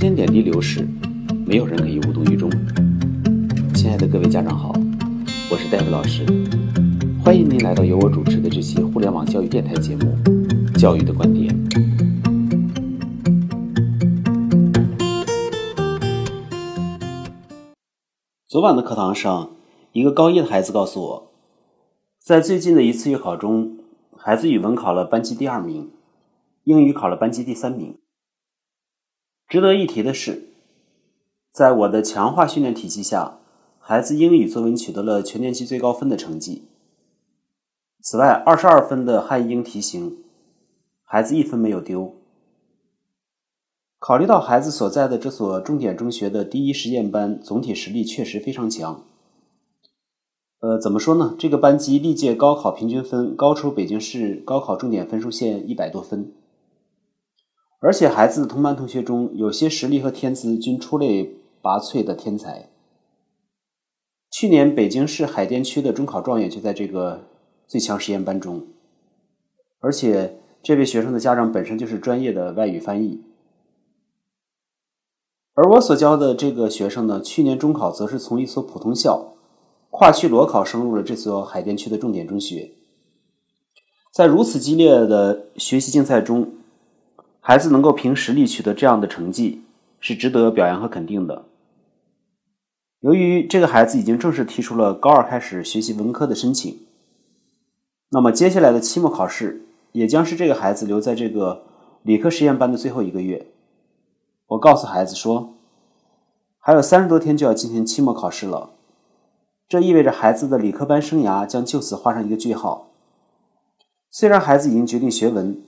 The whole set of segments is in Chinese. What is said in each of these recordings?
间点滴流逝，没有人可以无动于衷。亲爱的各位家长好，我是戴夫老师，欢迎您来到由我主持的这期互联网教育电台节目《教育的观点》。昨晚的课堂上，一个高一的孩子告诉我，在最近的一次月考中，孩子语文考了班级第二名，英语考了班级第三名。值得一提的是，在我的强化训练体系下，孩子英语作文取得了全年级最高分的成绩。此外，二十二分的汉英题型，孩子一分没有丢。考虑到孩子所在的这所重点中学的第一实验班总体实力确实非常强，呃，怎么说呢？这个班级历届高考平均分高出北京市高考重点分数线一百多分。而且孩子同班同学中，有些实力和天资均出类拔萃的天才。去年北京市海淀区的中考状元就在这个最强实验班中，而且这位学生的家长本身就是专业的外语翻译。而我所教的这个学生呢，去年中考则是从一所普通校跨区裸考升入了这所海淀区的重点中学。在如此激烈的学习竞赛中，孩子能够凭实力取得这样的成绩，是值得表扬和肯定的。由于这个孩子已经正式提出了高二开始学习文科的申请，那么接下来的期末考试也将是这个孩子留在这个理科实验班的最后一个月。我告诉孩子说，还有三十多天就要进行期末考试了，这意味着孩子的理科班生涯将就此画上一个句号。虽然孩子已经决定学文。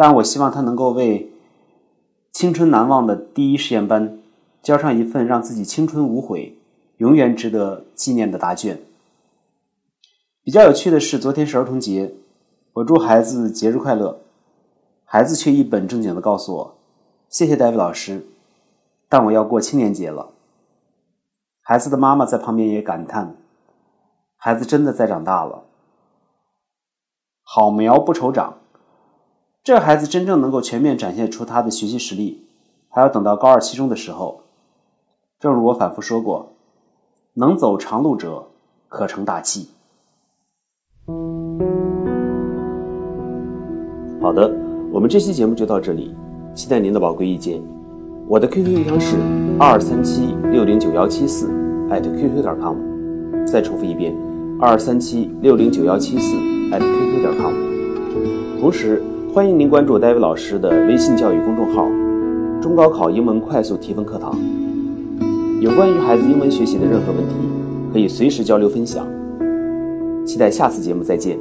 但我希望他能够为青春难忘的第一实验班交上一份让自己青春无悔、永远值得纪念的答卷。比较有趣的是，昨天是儿童节，我祝孩子节日快乐，孩子却一本正经的告诉我：“谢谢戴维老师，但我要过青年节了。”孩子的妈妈在旁边也感叹：“孩子真的在长大了，好苗不愁长。”这孩子真正能够全面展现出他的学习实力，还要等到高二期中的时候。正如我反复说过，能走长路者可成大器。好的，我们这期节目就到这里，期待您的宝贵意见。我的 QQ 邮箱是二三七六零九幺七四 @QQ 点 com。再重复一遍，二三七六零九幺七四 @QQ 点 com。同时。欢迎您关注戴维老师的微信教育公众号“中高考英文快速提分课堂”。有关于孩子英文学习的任何问题，可以随时交流分享。期待下次节目再见。